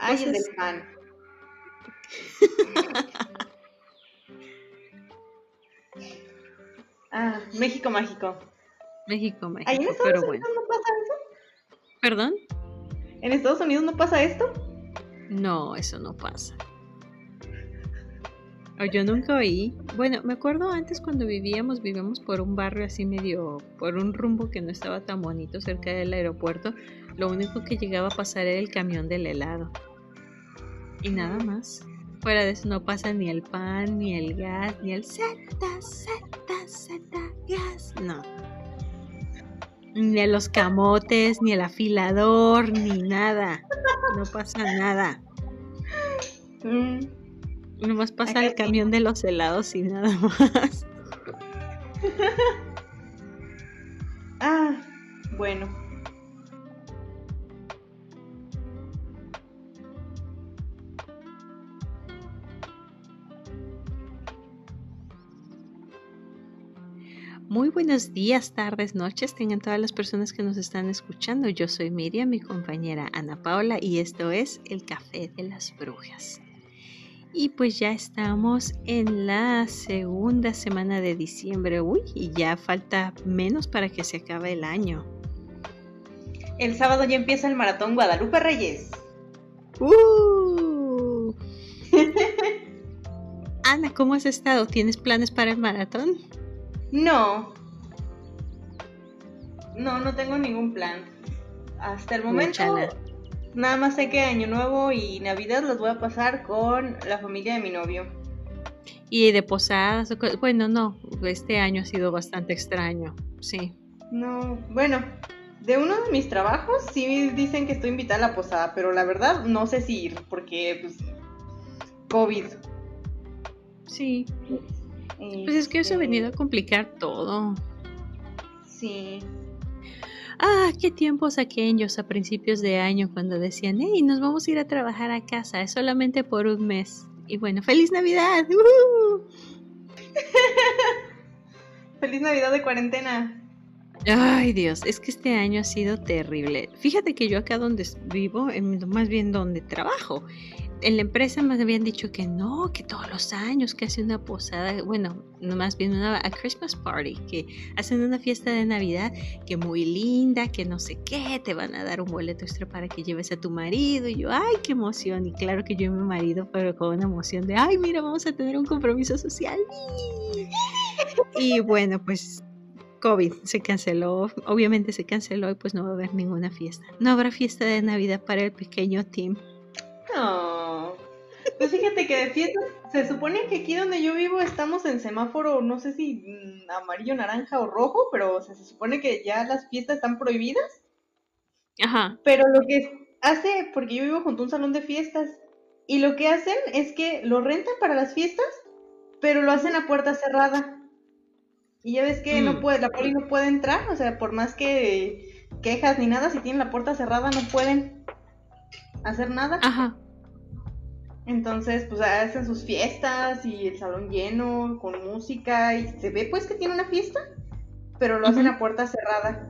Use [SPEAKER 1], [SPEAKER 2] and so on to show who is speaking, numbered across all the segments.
[SPEAKER 1] Ay, del pan. ah, México mágico.
[SPEAKER 2] México mágico.
[SPEAKER 1] ¿Ahí en Estados Unidos no pasa eso?
[SPEAKER 2] ¿Perdón?
[SPEAKER 1] ¿En Estados Unidos no pasa esto?
[SPEAKER 2] No, eso no pasa. Yo nunca oí. Bueno, me acuerdo antes cuando vivíamos, vivíamos por un barrio así medio, por un rumbo que no estaba tan bonito cerca del aeropuerto. Lo único que llegaba a pasar era el camión del helado. Y nada más. Fuera de eso no pasa ni el pan, ni el gas, ni el Z, Z, Z, gas. No. Ni los camotes, ni el afilador, ni nada. No pasa nada. Mm. Nomás pasa el camión de los helados y nada más.
[SPEAKER 1] ah, bueno.
[SPEAKER 2] Muy buenos días, tardes, noches, tengan todas las personas que nos están escuchando. Yo soy Miriam, mi compañera Ana Paula, y esto es El Café de las Brujas. Y pues ya estamos en la segunda semana de diciembre. Uy, y ya falta menos para que se acabe el año.
[SPEAKER 1] El sábado ya empieza el maratón Guadalupe Reyes.
[SPEAKER 2] ¡Uh! Ana, ¿cómo has estado? ¿Tienes planes para el maratón?
[SPEAKER 1] No. No, no tengo ningún plan. Hasta el momento. Nada más sé que Año Nuevo y Navidad los voy a pasar con la familia de mi novio.
[SPEAKER 2] Y de posadas, bueno, no, este año ha sido bastante extraño, sí.
[SPEAKER 1] No, bueno, de uno de mis trabajos sí dicen que estoy invitada a la posada, pero la verdad no sé si ir, porque pues COVID.
[SPEAKER 2] Sí. Pues es que eso ha este venido a complicar todo.
[SPEAKER 1] Sí.
[SPEAKER 2] Ah, qué tiempos aquellos a principios de año cuando decían, hey, nos vamos a ir a trabajar a casa, es solamente por un mes. Y bueno, feliz Navidad.
[SPEAKER 1] feliz Navidad de cuarentena.
[SPEAKER 2] Ay Dios, es que este año ha sido terrible. Fíjate que yo acá donde vivo, más bien donde trabajo, en la empresa me habían dicho que no, que todos los años que hacen una posada, bueno, más bien una Christmas party, que hacen una fiesta de Navidad que muy linda, que no sé qué, te van a dar un boleto extra para que lleves a tu marido. Y yo, ay, qué emoción. Y claro que yo y mi marido, pero con una emoción de, ay, mira, vamos a tener un compromiso social. Y bueno, pues COVID se canceló, obviamente se canceló y pues no va a haber ninguna fiesta. No habrá fiesta de Navidad para el pequeño Tim.
[SPEAKER 1] Pues fíjate que de fiestas, se supone que aquí donde yo vivo estamos en semáforo, no sé si mm, amarillo, naranja o rojo, pero se supone que ya las fiestas están prohibidas.
[SPEAKER 2] Ajá.
[SPEAKER 1] Pero lo que hace, porque yo vivo junto a un salón de fiestas, y lo que hacen es que lo rentan para las fiestas, pero lo hacen a puerta cerrada. Y ya ves que no mm. puede, la poli no puede entrar, o sea, por más que quejas ni nada, si tienen la puerta cerrada no pueden hacer nada.
[SPEAKER 2] Ajá.
[SPEAKER 1] Entonces, pues hacen sus fiestas y el salón lleno con música y se ve pues que tiene una fiesta, pero lo hacen a puerta cerrada.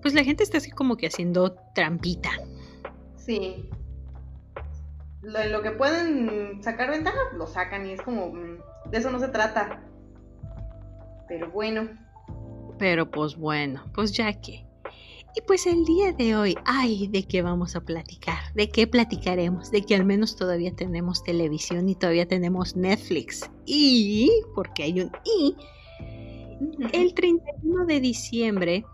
[SPEAKER 2] Pues la gente está así como que haciendo trampita.
[SPEAKER 1] Sí. Lo, lo que pueden sacar ventaja, lo sacan y es como, mm, de eso no se trata. Pero bueno.
[SPEAKER 2] Pero pues bueno, pues ya que. Y pues el día de hoy, ay, ¿de qué vamos a platicar? ¿De qué platicaremos? De que al menos todavía tenemos televisión y todavía tenemos Netflix. Y, porque hay un y, el 31 de diciembre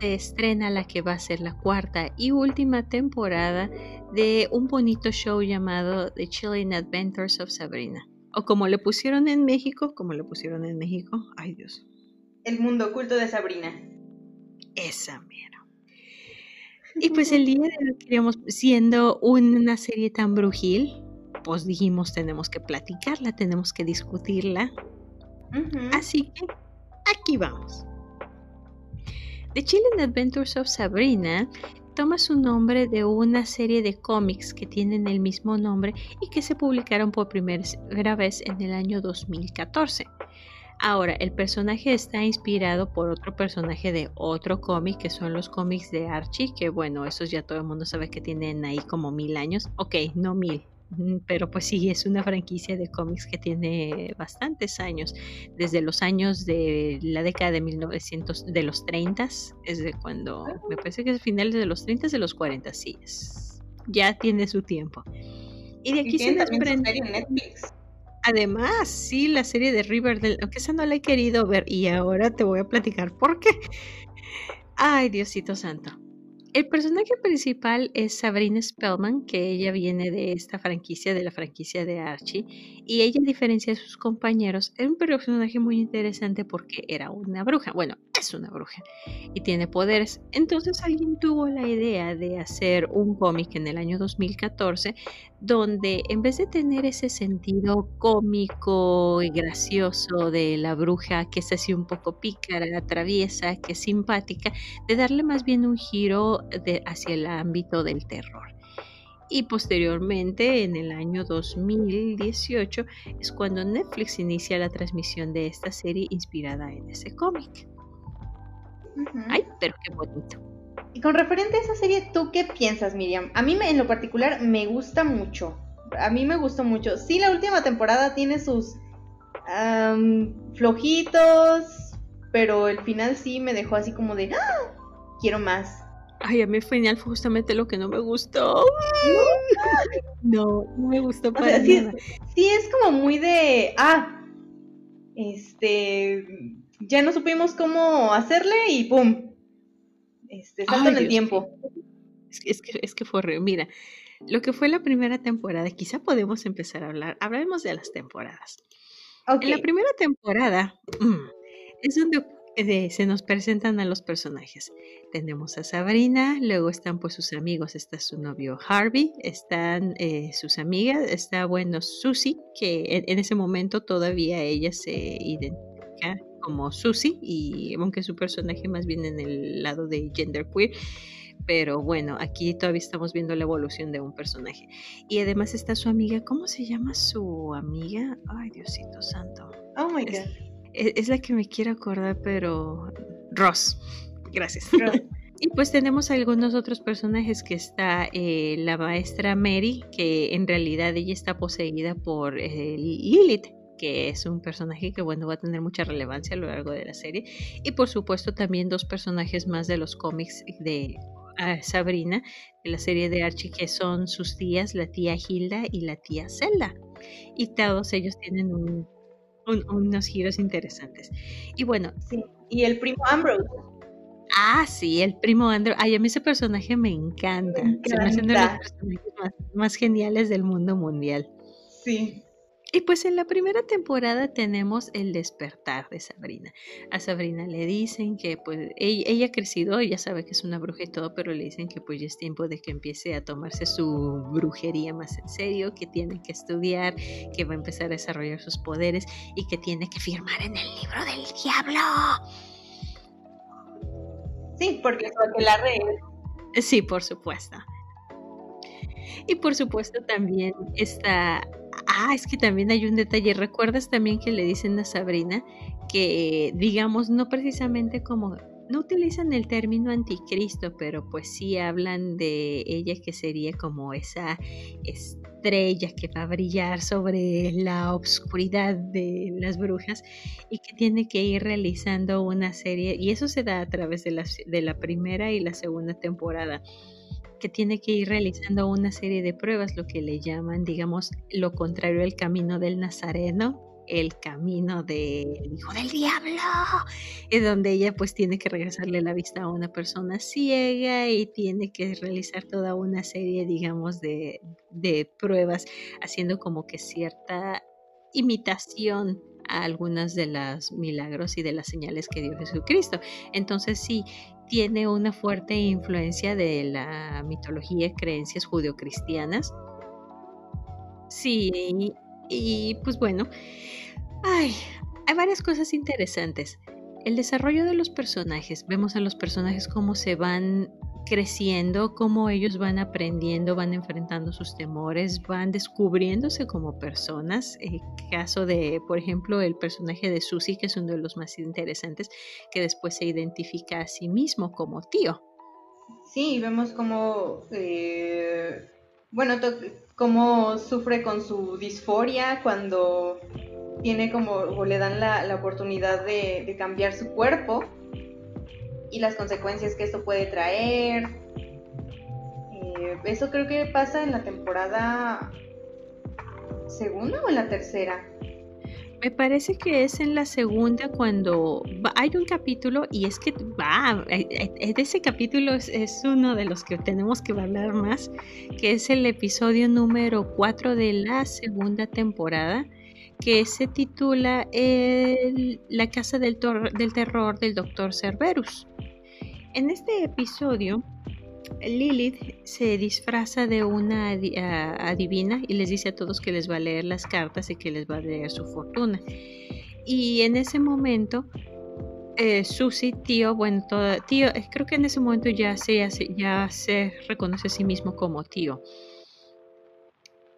[SPEAKER 2] se estrena la que va a ser la cuarta y última temporada de un bonito show llamado The Chilling Adventures of Sabrina. O como le pusieron en México, como le pusieron en México, ay Dios.
[SPEAKER 1] El mundo oculto de Sabrina.
[SPEAKER 2] Esa mera. Y pues el día de hoy queríamos, siendo una serie tan brujil, pues dijimos tenemos que platicarla, tenemos que discutirla. Así que aquí vamos. The Chilling Adventures of Sabrina toma su nombre de una serie de cómics que tienen el mismo nombre y que se publicaron por primera vez en el año 2014. Ahora, el personaje está inspirado por otro personaje de otro cómic, que son los cómics de Archie, que bueno, esos ya todo el mundo sabe que tienen ahí como mil años. Ok, no mil, pero pues sí, es una franquicia de cómics que tiene bastantes años, desde los años de la década de 1900, de los 30, es de cuando, me parece que es finales de los 30, de los 40, sí, es, ya tiene su tiempo. Y de aquí se desprende... Netflix. Además, sí, la serie de Riverdale, aunque esa no la he querido ver y ahora te voy a platicar por qué. Ay, Diosito Santo. El personaje principal es Sabrina Spellman, que ella viene de esta franquicia, de la franquicia de Archie, y ella, a diferencia de sus compañeros, es un personaje muy interesante porque era una bruja. Bueno, es una bruja y tiene poderes. Entonces alguien tuvo la idea de hacer un cómic en el año 2014 donde en vez de tener ese sentido cómico y gracioso de la bruja que es así un poco pícara, traviesa, que es simpática, de darle más bien un giro hacia el ámbito del terror. Y posteriormente, en el año 2018, es cuando Netflix inicia la transmisión de esta serie inspirada en ese cómic. Ay, pero qué bonito.
[SPEAKER 1] Y con referente a esa serie, ¿tú qué piensas, Miriam? A mí en lo particular me gusta mucho. A mí me gustó mucho. Sí, la última temporada tiene sus flojitos, pero el final sí me dejó así como de, ¡Ah! quiero más.
[SPEAKER 2] Ay, a mí el final fue justamente lo que no me gustó. No, no me gustó para
[SPEAKER 1] sí, sí, es como muy de, ah, este, ya no supimos cómo hacerle y ¡pum! Este, salto en el tiempo.
[SPEAKER 2] Es que, es que fue horrible. Mira, lo que fue la primera temporada, quizá podemos empezar a hablar. Hablaremos de las temporadas. En la primera temporada mm, es donde eh, se nos presentan a los personajes. Tenemos a Sabrina, luego están pues sus amigos, está su novio Harvey, están eh, sus amigas, está bueno Susie, que en, en, ese momento todavía ella se identifica como Susie, y aunque su personaje más bien en el lado de genderqueer, pero bueno, aquí todavía estamos viendo la evolución de un personaje. Y además está su amiga, ¿cómo se llama su amiga? Ay, Diosito Santo.
[SPEAKER 1] Oh my God.
[SPEAKER 2] Es, la que me quiero acordar, pero Ross. Gracias. Y pues tenemos algunos otros personajes que está eh, la maestra Mary, que en realidad ella está poseída por eh, Lilith, que es un personaje que bueno va a tener mucha relevancia a lo largo de la serie y por supuesto también dos personajes más de los cómics de ah, Sabrina de la serie de Archie que son sus tías la tía Hilda y la tía Zelda y todos ellos tienen unos giros interesantes y bueno
[SPEAKER 1] sí. y el primo Ambrose
[SPEAKER 2] Ah, sí, el primo Andrew. Ay, a mí ese personaje me encanta. Se me hacen de los personajes más, más geniales del mundo mundial.
[SPEAKER 1] Sí.
[SPEAKER 2] Y pues en la primera temporada tenemos el despertar de Sabrina. A Sabrina le dicen que pues ella, ha crecido, ella sabe que es una bruja y todo, pero le dicen que pues ya es tiempo de que empiece a tomarse su brujería más en serio, que tiene que estudiar, que va a empezar a desarrollar sus poderes y que tiene que firmar en el libro del diablo.
[SPEAKER 1] Sí, porque es la red.
[SPEAKER 2] Sí, por supuesto. Y por supuesto también está Ah, es que también hay un detalle. ¿Recuerdas también que le dicen a Sabrina que, digamos, no precisamente como, no utilizan el término anticristo, pero pues sí hablan de ella que sería como esa estrella que va a brillar sobre la obscuridad de las brujas y que tiene que ir realizando una serie, y eso se da a través de la, de la primera y la segunda temporada tiene que ir realizando una serie de pruebas, lo que le llaman, digamos, lo contrario al camino del Nazareno, el camino del hijo del diablo, es donde ella pues tiene que regresarle la vista a una persona ciega y tiene que realizar toda una serie, digamos, de, de pruebas, haciendo como que cierta imitación a algunas de las milagros y de las señales que dio Jesucristo. Entonces sí, tiene una fuerte influencia de la mitología y creencias judeocristianas. Sí, y, pues bueno, hay varias cosas interesantes. El desarrollo de los personajes, vemos a los personajes cómo se van creciendo, cómo ellos van aprendiendo, van enfrentando sus temores, van descubriéndose como personas. El caso de, por ejemplo, el personaje de Susie, que es uno de los más interesantes, que después se identifica a sí mismo como tío.
[SPEAKER 1] Sí, vemos cómo, eh, bueno, cómo sufre con su disforia cuando tiene como, o le dan la, oportunidad de cambiar su cuerpo y las consecuencias que esto puede traer. Eh, eso creo que pasa en la temporada segunda o en la tercera.
[SPEAKER 2] Me parece que es en la segunda cuando hay un capítulo y es que va, eh, eh, ese capítulo es, uno de los que tenemos que hablar más, que es el episodio número 4 de la segunda temporada, que se titula La casa del, del terror del doctor Cerberus. En este episodio, Lilith se disfraza de una adivina y les dice a todos que les va a leer las cartas y que les va a leer su fortuna. Y en ese momento, eh, tío, bueno, tío, eh, creo que en ese momento ya se, ya se reconoce a sí mismo como tío.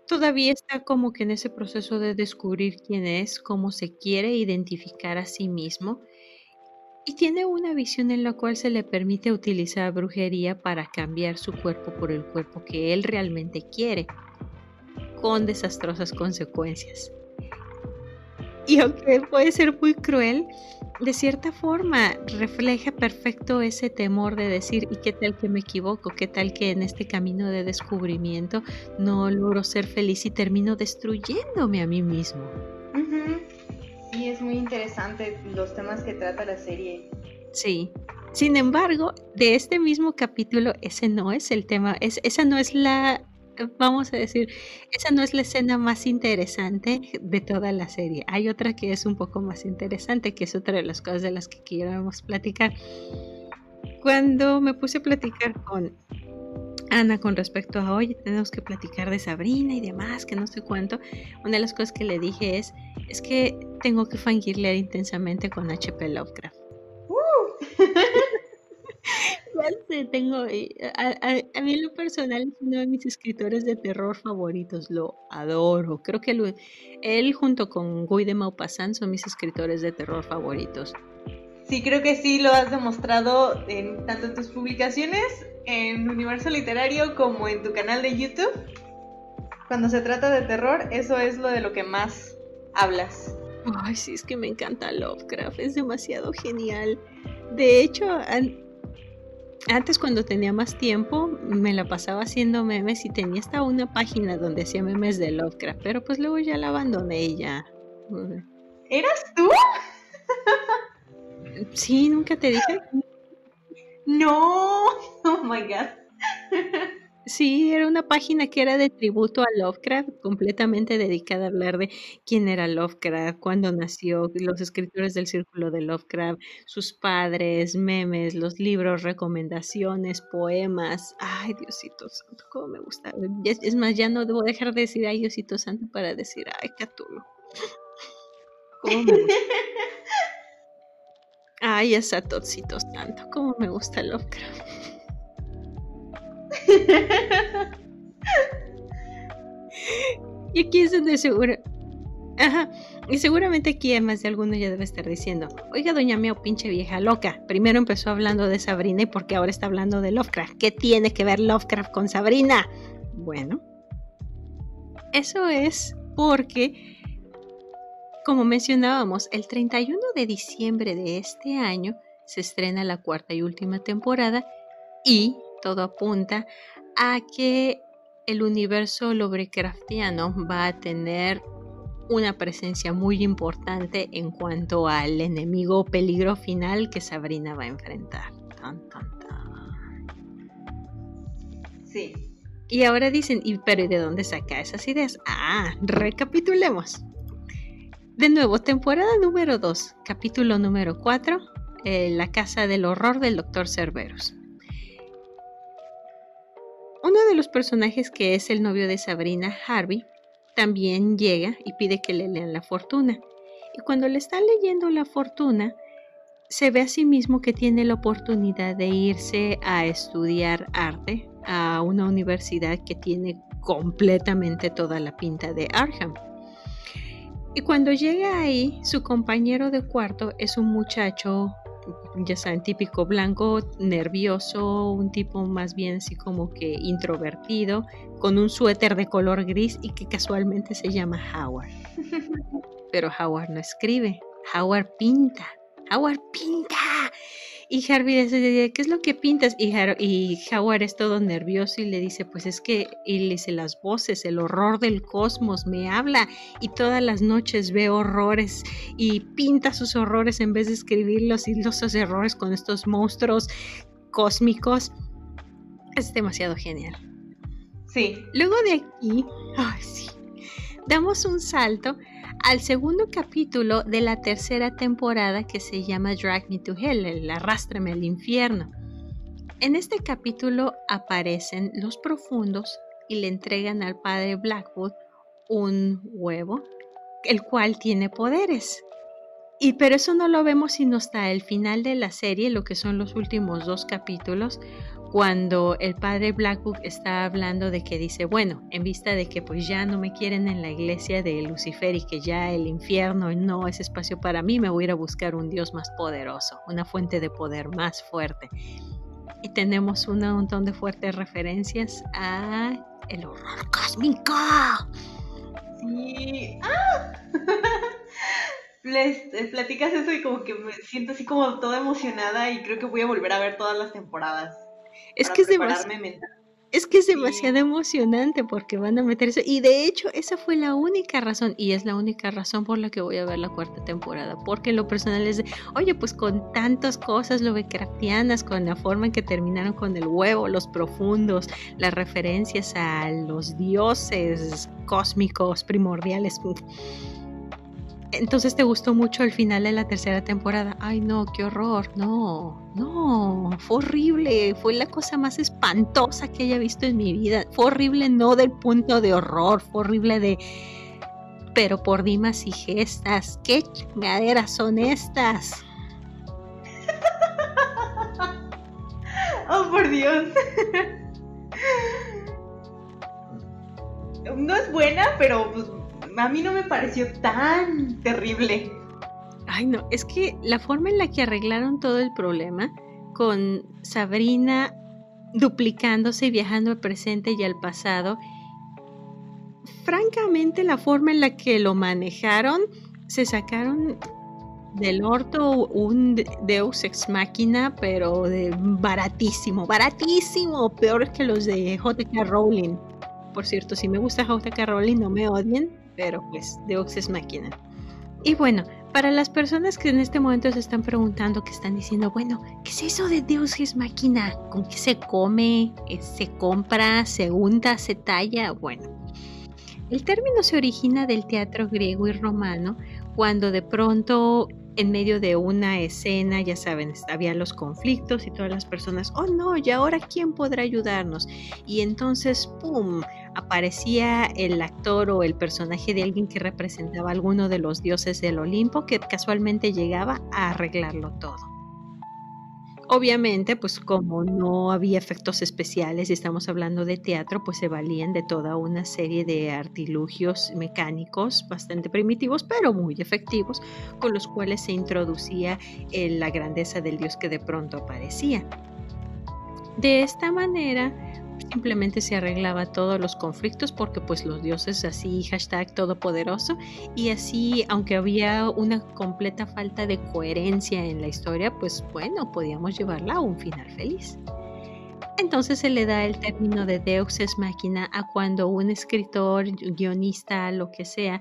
[SPEAKER 2] Todavía está como que en ese proceso de descubrir quién es, cómo se quiere identificar a sí mismo y tiene una visión en la cual se le permite utilizar brujería para cambiar su cuerpo por el cuerpo que él realmente quiere, con desastrosas consecuencias. Y aunque puede ser muy cruel, de cierta forma refleja perfecto ese temor de decir, ¿y qué tal que me equivoco? ¿Qué tal que en este camino de descubrimiento no logro ser feliz y termino destruyéndome a mí mismo?
[SPEAKER 1] Es muy interesante los temas que trata la serie.
[SPEAKER 2] Sí. Sin embargo, de este mismo capítulo, ese no es el tema, es, esa no es la, vamos a decir, esa no es la escena más interesante de toda la serie. Hay otra que es un poco más interesante, que es otra de las cosas de las que queríamos platicar. Cuando me puse a platicar con Ana con respecto a, oye, tenemos que platicar de Sabrina y demás, que no sé cuánto, una de las cosas que le dije es, es que tengo que leer intensamente con HP Lovecraft. Uh. ya tengo, eh, a, mí en lo personal es uno de mis escritores de terror favoritos, lo adoro. Creo que él junto con Guy de Maupassant son mis escritores de terror favoritos.
[SPEAKER 1] Sí, creo que sí lo has demostrado en tanto en tus publicaciones en Universo Literario como en tu canal de YouTube. Cuando se trata de terror, eso es lo de lo que más hablas.
[SPEAKER 2] Ay, sí, es que me encanta Lovecraft, es demasiado genial. De hecho, antes cuando tenía más tiempo, me la pasaba haciendo memes y tenía hasta una página donde hacía memes de Lovecraft, pero pues luego ya la abandoné y ya.
[SPEAKER 1] ¿Eras tú?
[SPEAKER 2] Sí, nunca te dije.
[SPEAKER 1] No, oh my god.
[SPEAKER 2] Sí, era una página que era de tributo a Lovecraft, completamente dedicada a hablar de quién era Lovecraft, cuándo nació, los escritores del círculo de Lovecraft, sus padres, memes, los libros, recomendaciones, poemas. Ay, Diosito Santo, cómo me gusta. Es, más, ya no debo dejar de decir ay, Diosito Santo para decir ay, Catulo. ¿Cómo me gusta? Ay, esa tocitos tanto, como me gusta Lovecraft. y aquí es donde seguro. Ajá. Y seguramente aquí más de alguno ya debe estar diciendo, oiga, doña Meo, pinche vieja loca. Primero empezó hablando de Sabrina y porque ahora está hablando de Lovecraft. ¿Qué tiene que ver Lovecraft con Sabrina? Bueno, eso es porque como mencionábamos, el 31 de diciembre de este año se estrena la cuarta y última temporada y todo apunta a que el universo Lovecraftiano va a tener una presencia muy importante en cuanto al enemigo peligro final que Sabrina va a enfrentar.
[SPEAKER 1] Sí.
[SPEAKER 2] Y ahora dicen, ¿y pero de dónde saca esas ideas? Ah, recapitulemos. De nuevo, temporada número 2, capítulo número 4, eh, La casa del horror del Dr. Cerberus. Uno de los personajes que es el novio de Sabrina, Harvey, también llega y pide que le lean la fortuna. Y cuando le está leyendo la fortuna, se ve a sí mismo que tiene la oportunidad de irse a estudiar arte a una universidad que tiene completamente toda la pinta de Arkham. Y cuando llega ahí, su compañero de cuarto es un muchacho, ya saben, típico blanco, nervioso, un tipo más bien así como que introvertido, con un suéter de color gris y que casualmente se llama Howard. Pero Howard no escribe, Howard pinta. Howard pinta. Y Harvey dice, ¿qué es lo que pintas? Y, Howard es todo nervioso y le dice, pues es que, y le dice, las voces, el horror del cosmos me habla y todas las noches ve horrores y pinta sus horrores en vez de escribirlos y los errores con estos monstruos cósmicos. Es demasiado genial.
[SPEAKER 1] Sí.
[SPEAKER 2] Luego de aquí, ay, sí, damos un salto al segundo capítulo de la tercera temporada que se llama Drag Me to Hell, el arrástrame al infierno. En este capítulo aparecen los profundos y le entregan al padre Blackwood un huevo, el cual tiene poderes. Y pero eso no lo vemos sino hasta el final de la serie, lo que son los últimos dos capítulos, cuando el padre Blackwood está hablando de que dice, bueno, en vista de que pues ya no me quieren en la iglesia de Lucifer y que ya el infierno no es espacio para mí, me voy a ir a buscar un Dios más poderoso, una fuente de poder más fuerte. Y tenemos un montón de fuertes referencias a el horror cósmico.
[SPEAKER 1] Sí. ¡Ah! Les, platicas eso y como que me siento así como toda emocionada y creo que voy a volver a ver todas las temporadas.
[SPEAKER 2] Es que es demasiado. Es que es demasiado emocionante porque van a meter eso. Y de hecho, esa fue la única razón, y es la única razón por la que voy a ver la cuarta temporada. Porque lo personal es de, oye, pues con tantas cosas Lovecraftianas, con la forma en que terminaron con el huevo, los profundos, las referencias a los dioses cósmicos primordiales entonces te gustó mucho el final de la tercera temporada. Ay, no, qué horror. No, no, fue horrible. Fue la cosa más espantosa que haya visto en mi vida. Fue horrible no del punto de horror, fue horrible de... Pero por dimas y gestas, ¿qué chingaderas son estas?
[SPEAKER 1] oh, por Dios. no es buena, pero pues a mí no me pareció tan terrible.
[SPEAKER 2] Ay, no, es que la forma en la que arreglaron todo el problema con Sabrina duplicándose y viajando al presente y al pasado, francamente la forma en la que lo manejaron, se sacaron del orto un Deus ex máquina, pero de baratísimo, baratísimo, peor que los de JK Rowling. Por cierto, si me gusta JK Rowling, no me odien, pero pues Deus es máquina. Y bueno, para las personas que en este momento se están preguntando, que están diciendo, bueno, ¿qué es eso de Deus es máquina? ¿Con qué se come? Eh, ¿Se compra? ¿Se unta? ¿Se talla? Bueno, el término se origina del teatro griego y romano, cuando de pronto en medio de una escena, ya saben, había los conflictos y todas las personas, oh no, ¿y ahora quién podrá ayudarnos? Y entonces, ¡pum!, aparecía el actor o el personaje de alguien que representaba a alguno de los dioses del Olimpo que casualmente llegaba a arreglarlo todo. Obviamente, pues como no había efectos especiales y estamos hablando de teatro, pues se valían de toda una serie de artilugios mecánicos bastante primitivos, pero muy efectivos, con los cuales se introducía la grandeza del dios que de pronto aparecía. De esta manera, simplemente se arreglaba todos los conflictos porque pues los dioses así, hashtag todopoderoso, y así, aunque había una completa falta de coherencia en la historia, pues bueno, podíamos llevarla a un final feliz. Entonces se le da el término de Deus es máquina a cuando un escritor, guionista, lo que sea,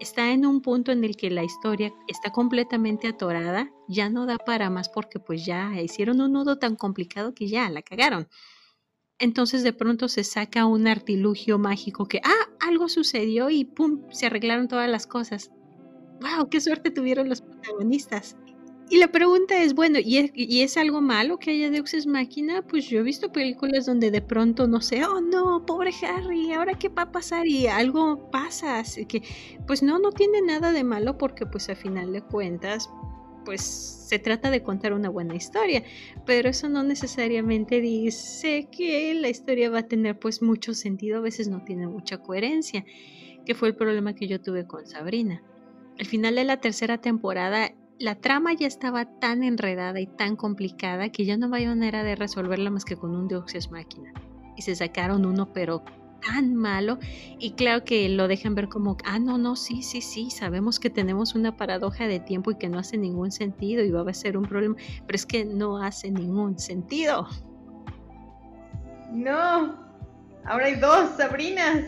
[SPEAKER 2] está en un punto en el que la historia está completamente atorada, ya no da para más porque pues ya hicieron un nudo tan complicado que ya la cagaron entonces de pronto se saca un artilugio mágico que, ah, algo sucedió y pum, se arreglaron todas las cosas. ¡Wow! ¡Qué suerte tuvieron los protagonistas! Y la pregunta es, bueno, ¿y es, algo malo que haya Deus Máquina? Pues yo he visto películas donde de pronto, no sé, oh no, pobre Harry, ¿ahora qué va a pasar? Y algo pasa, así que, pues no, no tiene nada de malo porque pues a final de cuentas, pues se trata de contar una buena historia, pero eso no necesariamente dice que la historia va a tener pues mucho sentido, a veces no tiene mucha coherencia, que fue el problema que yo tuve con Sabrina. Al final de la tercera temporada la trama ya estaba tan enredada y tan complicada que ya no había manera de resolverla más que con un Deus máquina. Y se sacaron uno, pero tan malo. Y claro que lo dejan ver como, ah, no, no, sí, sí, sí, sabemos que tenemos una paradoja de tiempo y que no hace ningún sentido y va a ser un problema, pero es que no hace ningún sentido.
[SPEAKER 1] No, ahora hay dos Sabrinas.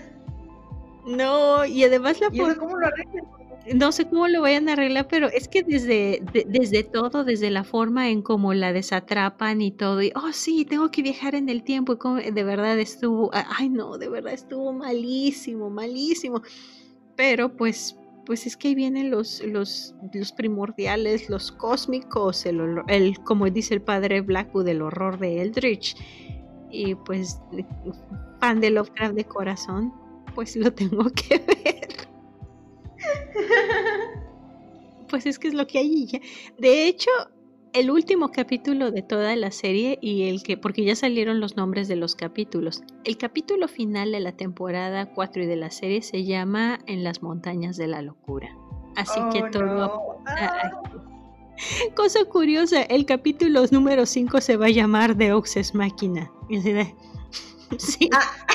[SPEAKER 2] No, y además la...
[SPEAKER 1] ¿Y cómo lo arreglan?
[SPEAKER 2] No sé cómo lo vayan a arreglar, pero es que desde, desde todo, desde la forma en cómo la desatrapan y todo, y, oh sí, tengo que viajar en el tiempo, y como, de verdad estuvo, ay no, de verdad estuvo malísimo, malísimo. Pero pues, pues es que ahí vienen los, los, los primordiales, los cósmicos, el, el, como dice el padre Blackwood, el horror de Eldritch. Y pues, fan de Lovecraft de corazón, pues lo tengo que ver. Pues es que es lo que hay. De hecho, el último capítulo de toda la serie y el que, porque ya salieron los nombres de los capítulos, el capítulo final de la temporada 4 y de la serie se llama En las montañas de la locura. Así que oh, todo... Cosa curiosa, el capítulo número 5 se va a llamar The Oxes Máquina.
[SPEAKER 1] Sí. Ah.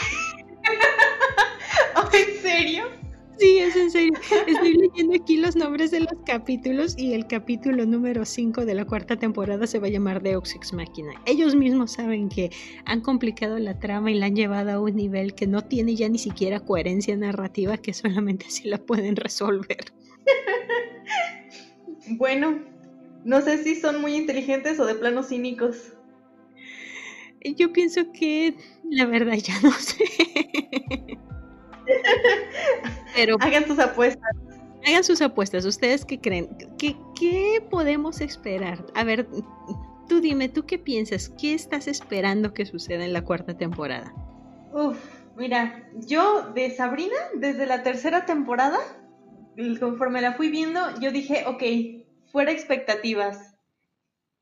[SPEAKER 2] Es en serio. Estoy leyendo aquí los nombres de los capítulos y el capítulo número 5 de la cuarta temporada se va a llamar Deus Ex Machina. Ellos mismos saben que han complicado la trama y la han llevado a un nivel que no tiene ya ni siquiera coherencia narrativa, que solamente así la pueden resolver.
[SPEAKER 1] bueno, no sé si son muy inteligentes o de plano cínicos.
[SPEAKER 2] Yo pienso que la verdad ya no sé.
[SPEAKER 1] Pero, hagan sus apuestas.
[SPEAKER 2] Hagan sus apuestas. ¿Ustedes qué creen? ¿Qué, ¿Qué podemos esperar? A ver, tú dime, ¿tú qué piensas? ¿Qué estás esperando que suceda en la cuarta temporada?
[SPEAKER 1] Uf, mira, yo de Sabrina, desde la tercera temporada, conforme la fui viendo, yo dije, ok, fuera expectativas.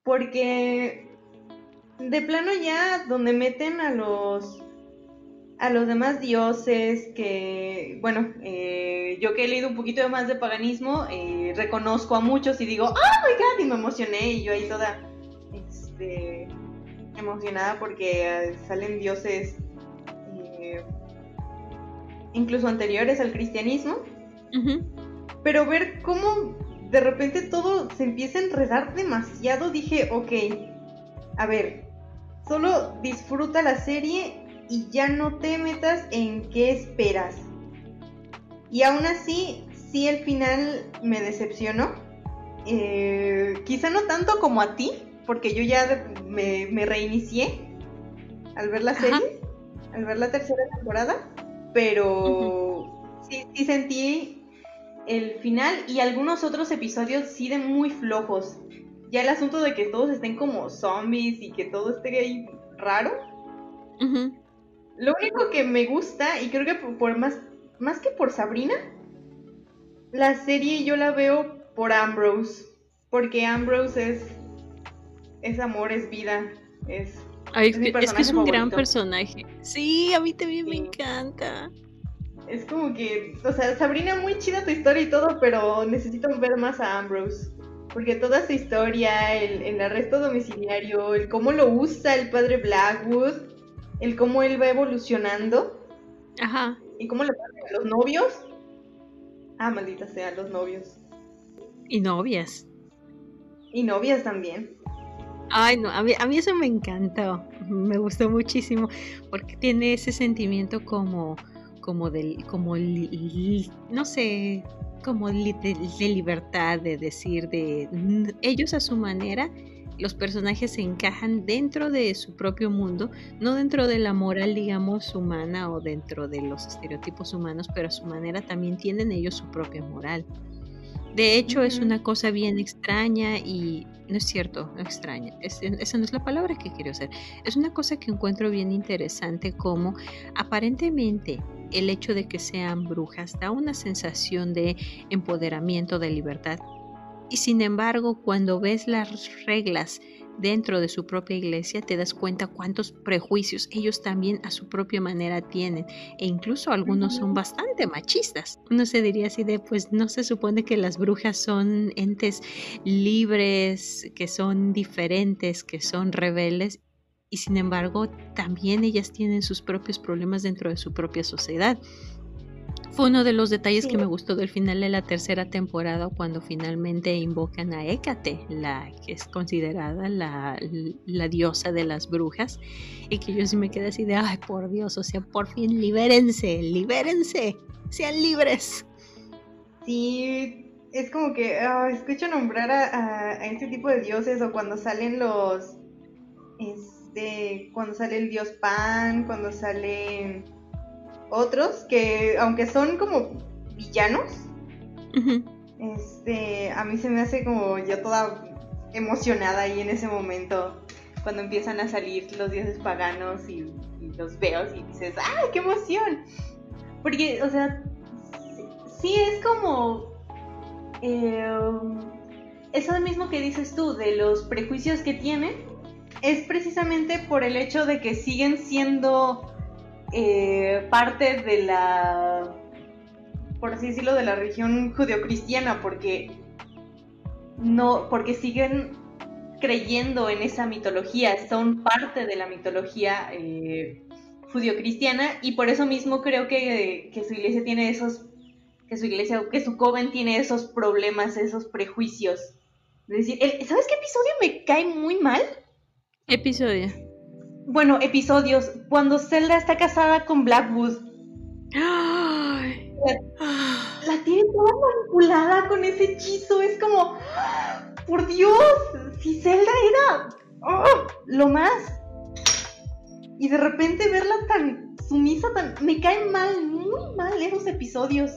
[SPEAKER 1] Porque de plano ya donde meten a los a los demás dioses que, bueno, eh, yo que he leído un poquito más de paganismo, eh, reconozco a muchos y digo, ¡oh my god! Y me emocioné y yo ahí toda este, emocionada porque eh, salen dioses incluso anteriores al cristianismo. Pero ver cómo de repente todo se empieza a enredar demasiado, dije, ok, a ver, solo disfruta la serie y ya no te metas en qué esperas. Y aún así, sí el final me decepcionó. Eh, quizá no tanto como a ti, porque yo ya me, reinicié al ver la serie, al ver la tercera temporada, pero sí, sí sentí el final y algunos otros episodios sí de muy flojos. Ya el asunto de que todos estén como zombies y que todo esté ahí raro. Lo único que me gusta, y creo que por, más, más que por Sabrina, la serie yo la veo por Ambrose. Porque Ambrose es. Es amor, es vida. Es.
[SPEAKER 2] es, que es un gran personaje. Sí, a mí también me encanta.
[SPEAKER 1] Es como que. O sea, Sabrina, muy chida tu historia y todo, pero necesito ver más a Ambrose. Porque toda su historia, el, el arresto domiciliario, el cómo lo usa el padre Blackwood el cómo él va evolucionando.
[SPEAKER 2] Ajá.
[SPEAKER 1] Y cómo le a los novios. Ah, maldita sea, los novios.
[SPEAKER 2] Y novias.
[SPEAKER 1] Y novias también.
[SPEAKER 2] Ay, no, a mí, a mí eso me encantó. Me gustó muchísimo. Porque tiene ese sentimiento como, como del, como, no sé, como de, de libertad, de decir, de ellos a su manera los personajes se encajan dentro de su propio mundo, no dentro de la moral, digamos, humana o dentro de los estereotipos humanos, pero a su manera también tienen ellos su propia moral. De hecho, es una cosa bien extraña y no es cierto, extraña. esa no es la palabra que quiero hacer. Es una cosa que encuentro bien interesante como aparentemente el hecho de que sean brujas da una sensación de empoderamiento, de libertad Y sin embargo, cuando ves las reglas dentro de su propia iglesia, te das cuenta cuántos prejuicios ellos también a su propia manera tienen. E incluso algunos son bastante machistas. Uno se diría así de, pues no se supone que las brujas son entes libres, que son diferentes, que son rebeldes. Y sin embargo, también ellas tienen sus propios problemas dentro de su propia sociedad. Fue uno de los detalles que me gustó del final de la tercera temporada cuando finalmente invocan a Hécate, la que es considerada la, diosa de las brujas, y que yo sí me quedé así de, ay, por Dios, o sea, por fin, libérense, libérense, sean libres.
[SPEAKER 1] Sí, es como que ah, escucho nombrar a, a, este tipo de dioses o cuando salen los, este, cuando sale el dios Pan, cuando salen otros que, aunque son como villanos, este, a mí se me hace como yo toda emocionada ahí en ese momento, cuando empiezan a salir los dioses paganos y, los veo y dices, ¡ay, qué emoción! Porque, o sea, sí, es como... Eh, eso mismo que dices tú, de los prejuicios que tienen, es precisamente por el hecho de que siguen siendo eh, parte de la, por así decirlo, de la religión judeocristiana, porque no, porque siguen creyendo en esa mitología, son parte de la mitología eh, judio-cristiana y por eso mismo creo que, su iglesia tiene esos, que su iglesia, que su coven tiene esos problemas, esos prejuicios. ¿sabes qué episodio me cae muy mal?
[SPEAKER 2] Episodio
[SPEAKER 1] bueno, episodios, cuando Zelda está casada con Blackwood. La, tiene toda manipulada con ese hechizo, es como, por Dios, si Zelda era ¡oh! lo más. Y de repente verla tan sumisa, tan... me caen mal, muy mal esos episodios.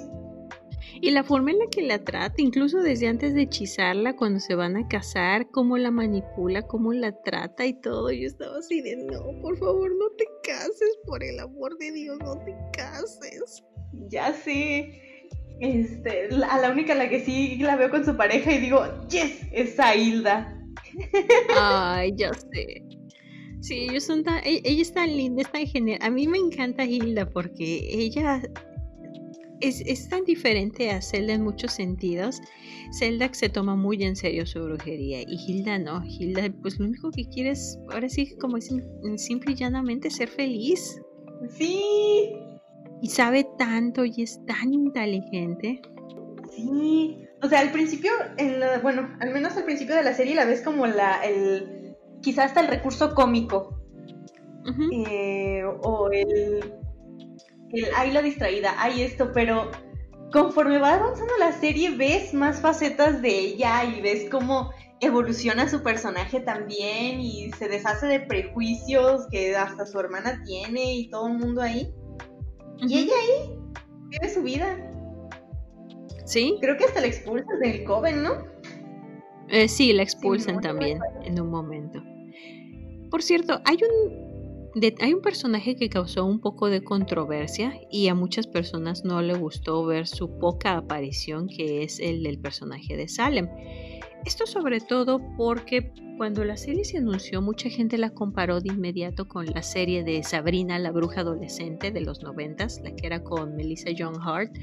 [SPEAKER 2] Y la forma en la que la trata, incluso desde antes de hechizarla, cuando se van a casar, cómo la manipula, cómo la trata y todo. Yo estaba así de, no, por favor, no te cases, por el amor de Dios, no te cases.
[SPEAKER 1] Ya sé. Este, a la única la que sí la veo con su pareja y digo, yes, esa Hilda.
[SPEAKER 2] Ay, ya sé. Sí, ellos son tan, e-, ella es tan linda, es tan genial. A mí me encanta Hilda porque ella es, tan diferente a Zelda en muchos sentidos. Zelda se toma muy en serio su brujería y Hilda no. Hilda, pues lo único que quiere es, ahora sí, como es simple y llanamente, ser feliz.
[SPEAKER 1] Sí.
[SPEAKER 2] Y sabe tanto y es tan inteligente.
[SPEAKER 1] Sí. O sea, al principio, en bueno, al menos al principio de la serie la ves como la, el, quizás hasta el recurso cómico. Eh, o el el ay la distraída, ay esto, pero conforme va avanzando la serie ves más facetas de ella y ves cómo evoluciona su personaje también y se deshace de prejuicios que hasta su hermana tiene y todo el mundo ahí. Y ella ahí vive su vida.
[SPEAKER 2] Sí.
[SPEAKER 1] Creo que hasta la expulsan del Coven, ¿no?
[SPEAKER 2] Eh, sí, la expulsan también en un momento. Por cierto, hay un hay un personaje que causó un poco de controversia y a muchas personas no le gustó ver su poca aparición, que es el del personaje de Salem. Esto sobre todo porque cuando la serie se anunció, mucha gente la comparó de inmediato con la serie de Sabrina, la bruja adolescente de los noventas, la que era con Melissa John Hart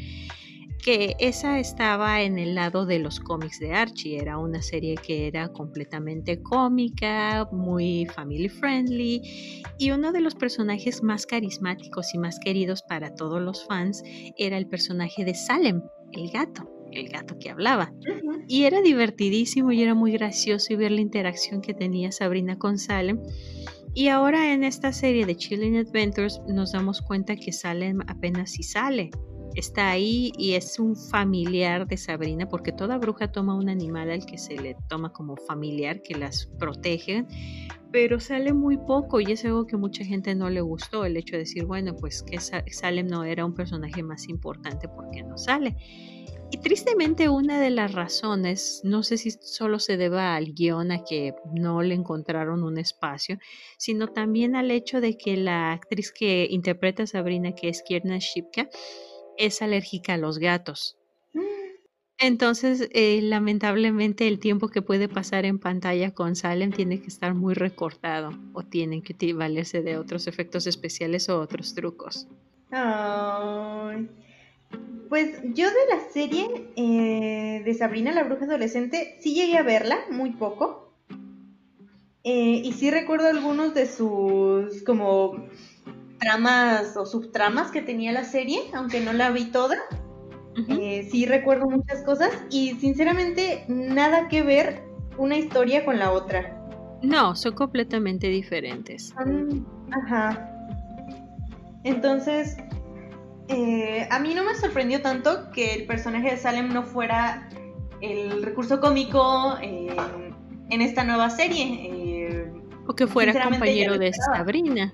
[SPEAKER 2] que esa estaba en el lado de los cómics de Archie, era una serie que era completamente cómica, muy family friendly y uno de los personajes más carismáticos y más queridos para todos los fans era el personaje de Salem, el gato el gato que hablaba. Y era divertidísimo y era muy gracioso y ver la interacción que tenía Sabrina con Salem. Y ahora en esta serie de Chilling Adventures nos damos cuenta que Salem apenas si sale está ahí y es un familiar de Sabrina, porque toda bruja toma un animal al que se le toma como familiar, que las protege, pero sale muy poco y es algo que mucha gente no le gustó, el hecho de decir, bueno, pues que Salem no era un personaje más importante porque no sale. Y tristemente una de las razones, no sé si solo se deba al guion a que no le encontraron un espacio, sino también al hecho de que la actriz que interpreta a Sabrina, que es Kierna Shipka, es alérgica a los gatos. Entonces, eh, lamentablemente, el tiempo que puede pasar en pantalla con Salem tiene que estar muy recortado o tienen que valerse de otros efectos especiales o otros trucos.
[SPEAKER 1] Pues yo de la serie eh, de Sabrina la Bruja Adolescente sí llegué a verla, muy poco. Eh, y sí recuerdo algunos de sus como tramas o subtramas que tenía la serie, aunque no la vi toda. Eh, sí recuerdo muchas cosas y sinceramente nada que ver una historia con la otra.
[SPEAKER 2] No, son completamente diferentes.
[SPEAKER 1] ajá. Entonces, eh, a mí no me sorprendió tanto que el personaje de Salem no fuera el recurso cómico en esta nueva serie.
[SPEAKER 2] o que fuera compañero de Sabrina.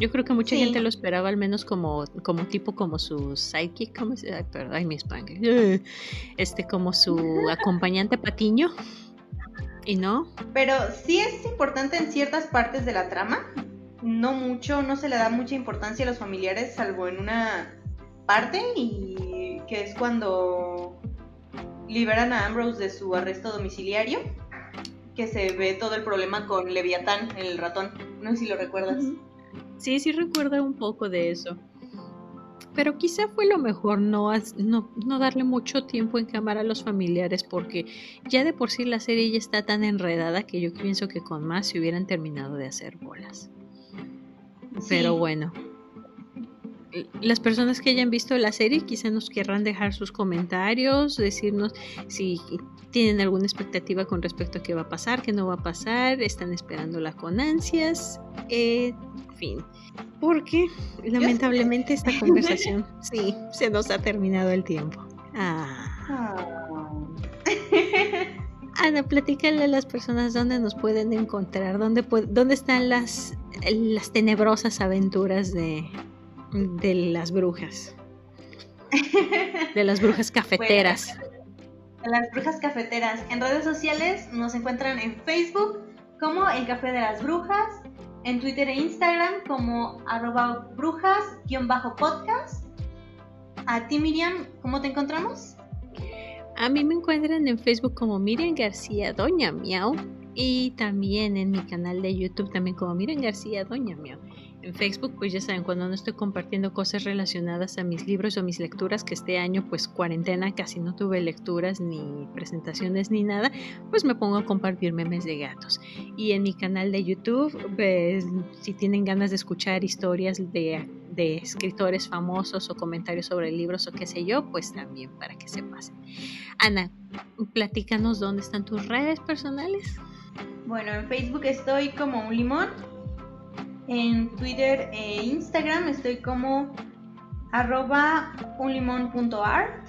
[SPEAKER 2] Yo creo que mucha gente lo esperaba al menos como, como tipo como su sidekick, como ay, perdón, ay, mi spangle. Este como su acompañante patiño. Y no.
[SPEAKER 1] Pero sí es importante en ciertas partes de la trama. No mucho, no se le da mucha importancia a los familiares, salvo en una parte y que es cuando liberan a Ambrose de su arresto domiciliario, que se ve todo el problema con Leviatán, el ratón. No sé si lo recuerdas.
[SPEAKER 2] Sí, sí recuerda un poco de eso. Pero quizá fue lo mejor no, no, darle mucho tiempo en cámara a los familiares porque ya de por sí la serie ya está tan enredada que yo pienso que con más se hubieran terminado de hacer bolas. Pero bueno, las personas que hayan visto la serie quizá nos querrán dejar sus comentarios, decirnos si tienen alguna expectativa con respecto a qué va a pasar, qué no va a pasar, están esperándola con ansias, en fin. Porque lamentablemente esta conversación, sí, se nos ha terminado el tiempo. Ah. Ana, platícale a las personas dónde nos pueden encontrar, dónde, dónde están las, las tenebrosas aventuras de, de las brujas. De las brujas cafeteras.
[SPEAKER 1] de las brujas cafeteras. En redes sociales nos encuentran en Facebook como El Café de las Brujas, en Twitter e Instagram como arroba brujas-podcast. A ti Miriam, ¿cómo te encontramos?
[SPEAKER 2] A mí me encuentran en Facebook como Miriam García Doña Miau y también en mi canal de YouTube también como Miriam García Doña Miau en Facebook, pues ya saben, cuando no estoy compartiendo cosas relacionadas a mis libros o mis lecturas, que este año pues cuarentena casi no tuve lecturas ni presentaciones ni nada, pues me pongo a compartir memes de gatos. Y en mi canal de YouTube, pues si tienen ganas de escuchar historias de, escritores famosos o comentarios sobre libros o qué sé yo, pues también para que se pasen. Ana, platícanos dónde están tus redes personales.
[SPEAKER 1] Bueno, en Facebook estoy como un limón en Twitter e Instagram estoy como arroba unlimon.art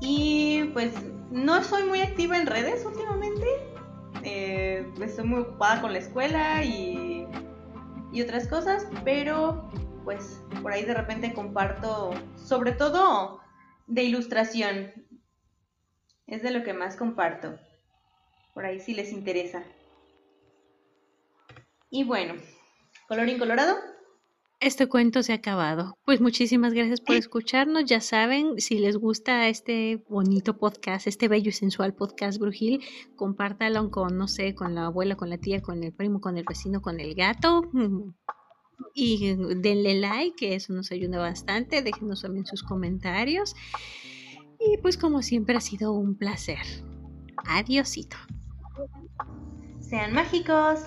[SPEAKER 1] y pues no soy muy activa en redes últimamente. Eh, estoy muy ocupada con la escuela y, y otras cosas, pero pues por ahí de repente comparto, sobre todo de ilustración. Es de lo que más comparto. Por ahí si les interesa. Y bueno, Colorín colorado.
[SPEAKER 2] Este cuento se ha acabado. Pues muchísimas gracias por escucharnos. Ya saben, si les gusta este bonito podcast, este bello y sensual podcast Brujil, compártalo con, no sé, con la abuela, con la tía, con el primo, con el vecino, con el gato. Y denle like, que eso nos ayuda bastante. Déjenos también sus comentarios. Y pues como siempre ha sido un placer. Adiosito.
[SPEAKER 1] Sean mágicos.